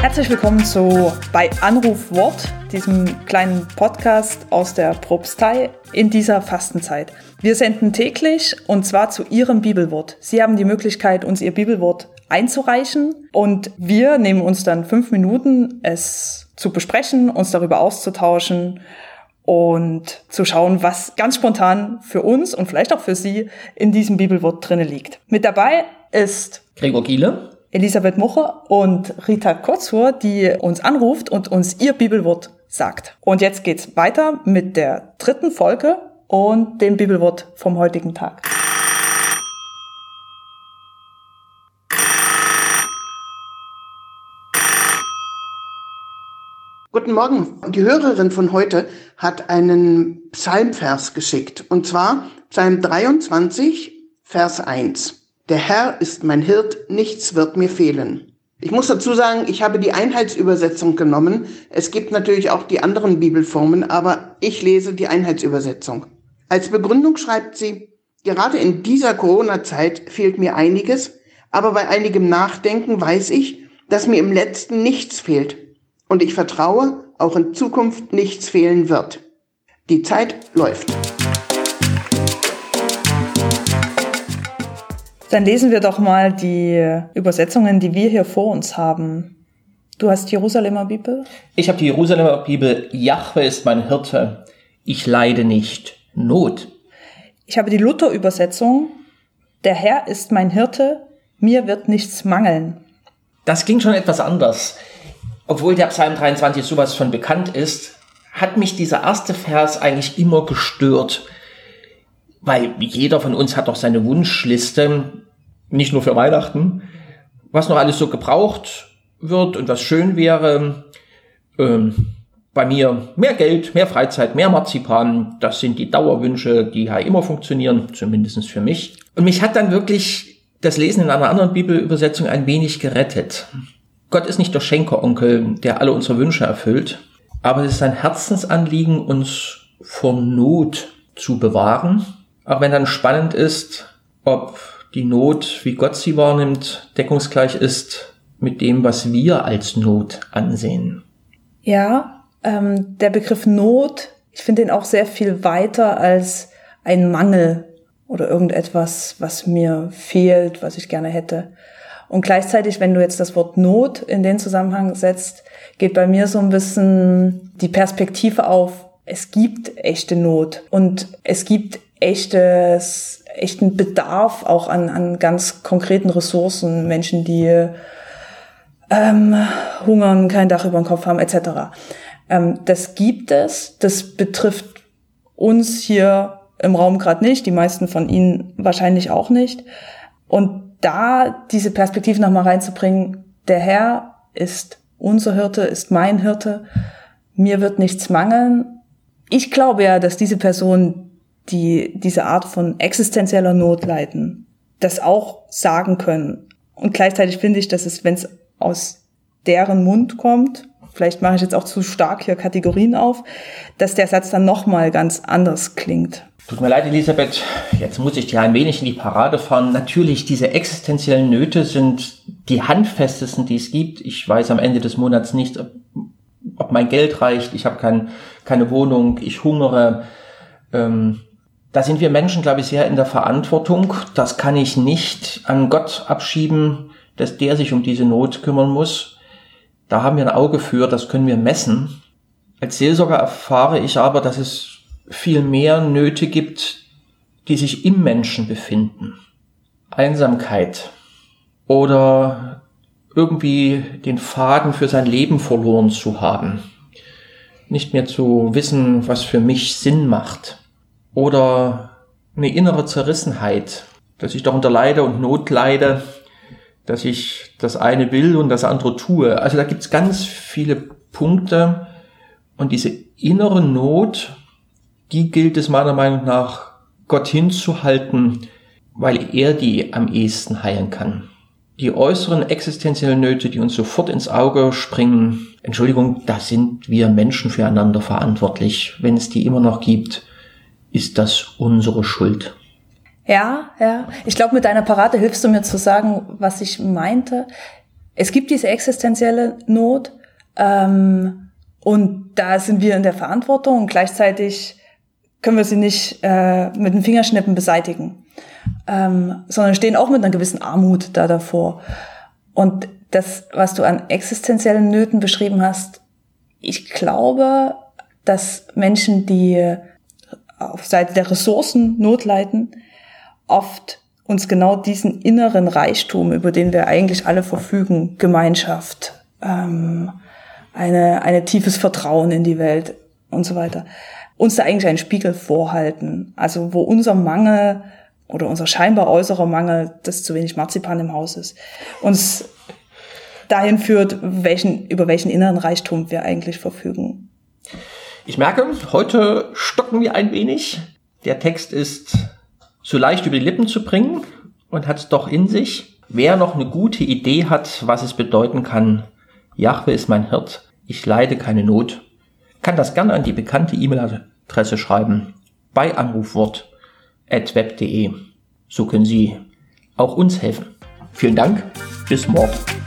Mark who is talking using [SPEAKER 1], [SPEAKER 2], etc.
[SPEAKER 1] Herzlich willkommen zu bei Anruf Wort, diesem kleinen Podcast aus der Propstei in dieser Fastenzeit. Wir senden täglich und zwar zu Ihrem Bibelwort. Sie haben die Möglichkeit, uns Ihr Bibelwort einzureichen und wir nehmen uns dann fünf Minuten, es zu besprechen, uns darüber auszutauschen und zu schauen, was ganz spontan für uns und vielleicht auch für Sie in diesem Bibelwort drinne liegt. Mit dabei ist
[SPEAKER 2] Gregor Giele
[SPEAKER 1] Elisabeth Mucher und Rita Kurzhur, die uns anruft und uns ihr Bibelwort sagt. Und jetzt geht's weiter mit der dritten Folge und dem Bibelwort vom heutigen Tag.
[SPEAKER 3] Guten Morgen. Die Hörerin von heute hat einen Psalmvers geschickt. Und zwar Psalm 23, Vers 1. Der Herr ist mein Hirt, nichts wird mir fehlen. Ich muss dazu sagen, ich habe die Einheitsübersetzung genommen. Es gibt natürlich auch die anderen Bibelformen, aber ich lese die Einheitsübersetzung. Als Begründung schreibt sie, gerade in dieser Corona-Zeit fehlt mir einiges, aber bei einigem Nachdenken weiß ich, dass mir im letzten nichts fehlt. Und ich vertraue, auch in Zukunft nichts fehlen wird. Die Zeit läuft.
[SPEAKER 1] Dann lesen wir doch mal die Übersetzungen, die wir hier vor uns haben. Du hast Jerusalemer Bibel?
[SPEAKER 2] Ich habe die Jerusalemer Bibel. Jahwe ist mein Hirte. Ich leide nicht Not.
[SPEAKER 1] Ich habe die Luther-Übersetzung. Der Herr ist mein Hirte. Mir wird nichts mangeln.
[SPEAKER 2] Das klingt schon etwas anders. Obwohl der Psalm 23 sowas von bekannt ist, hat mich dieser erste Vers eigentlich immer gestört. Weil jeder von uns hat doch seine Wunschliste, nicht nur für Weihnachten, was noch alles so gebraucht wird und was schön wäre. Ähm, bei mir mehr Geld, mehr Freizeit, mehr Marzipan, das sind die Dauerwünsche, die ja immer funktionieren, zumindest für mich. Und mich hat dann wirklich das Lesen in einer anderen Bibelübersetzung ein wenig gerettet. Gott ist nicht der Schenkeronkel, der alle unsere Wünsche erfüllt, aber es ist ein Herzensanliegen, uns vor Not zu bewahren. Auch wenn dann spannend ist, ob die Not, wie Gott sie wahrnimmt, deckungsgleich ist mit dem, was wir als Not ansehen.
[SPEAKER 1] Ja, ähm, der Begriff Not, ich finde ihn auch sehr viel weiter als ein Mangel oder irgendetwas, was mir fehlt, was ich gerne hätte. Und gleichzeitig, wenn du jetzt das Wort Not in den Zusammenhang setzt, geht bei mir so ein bisschen die Perspektive auf, es gibt echte Not und es gibt echtes echten Bedarf auch an, an ganz konkreten Ressourcen, Menschen, die ähm, hungern, kein Dach über dem Kopf haben, etc. Ähm, das gibt es, das betrifft uns hier im Raum gerade nicht, die meisten von Ihnen wahrscheinlich auch nicht. Und da diese Perspektive nochmal reinzubringen, der Herr ist unser Hirte, ist mein Hirte, mir wird nichts mangeln. Ich glaube ja, dass diese Person die diese Art von existenzieller Not leiden, das auch sagen können. Und gleichzeitig finde ich, dass es, wenn es aus deren Mund kommt, vielleicht mache ich jetzt auch zu stark hier Kategorien auf, dass der Satz dann nochmal ganz anders klingt.
[SPEAKER 2] Tut mir leid, Elisabeth, jetzt muss ich dir ein wenig in die Parade fahren. Natürlich, diese existenziellen Nöte sind die handfestesten, die es gibt. Ich weiß am Ende des Monats nicht, ob, ob mein Geld reicht. Ich habe kein, keine Wohnung, ich hungere. Ähm, da sind wir Menschen, glaube ich, sehr in der Verantwortung. Das kann ich nicht an Gott abschieben, dass der sich um diese Not kümmern muss. Da haben wir ein Auge für, das können wir messen. Als Seelsorger erfahre ich aber, dass es viel mehr Nöte gibt, die sich im Menschen befinden. Einsamkeit oder irgendwie den Faden für sein Leben verloren zu haben. Nicht mehr zu wissen, was für mich Sinn macht oder eine innere Zerrissenheit, dass ich darunter leide und Not leide, dass ich das eine will und das andere tue. Also da gibt's ganz viele Punkte und diese innere Not, die gilt es meiner Meinung nach Gott hinzuhalten, weil er die am ehesten heilen kann. Die äußeren existenziellen Nöte, die uns sofort ins Auge springen, Entschuldigung, da sind wir Menschen füreinander verantwortlich, wenn es die immer noch gibt ist das unsere Schuld.
[SPEAKER 1] Ja, ja. Ich glaube, mit deiner Parade hilfst du mir zu sagen, was ich meinte. Es gibt diese existenzielle Not ähm, und da sind wir in der Verantwortung und gleichzeitig können wir sie nicht äh, mit den Fingerschnippen beseitigen, ähm, sondern stehen auch mit einer gewissen Armut da davor. Und das, was du an existenziellen Nöten beschrieben hast, ich glaube, dass Menschen, die auf Seite der Ressourcen Not leiden, oft uns genau diesen inneren Reichtum, über den wir eigentlich alle verfügen, Gemeinschaft, ähm, eine, eine tiefes Vertrauen in die Welt und so weiter, uns da eigentlich einen Spiegel vorhalten. Also wo unser Mangel oder unser scheinbar äußerer Mangel, dass zu wenig Marzipan im Haus ist, uns dahin führt, welchen, über welchen inneren Reichtum wir eigentlich verfügen.
[SPEAKER 2] Ich merke, heute stocken wir ein wenig. Der Text ist so leicht über die Lippen zu bringen und hat es doch in sich. Wer noch eine gute Idee hat, was es bedeuten kann, Jahwe ist mein Hirt, ich leide keine Not, kann das gerne an die bekannte E-Mail-Adresse schreiben, bei Anrufwort at web.de. So können Sie auch uns helfen. Vielen Dank, bis morgen.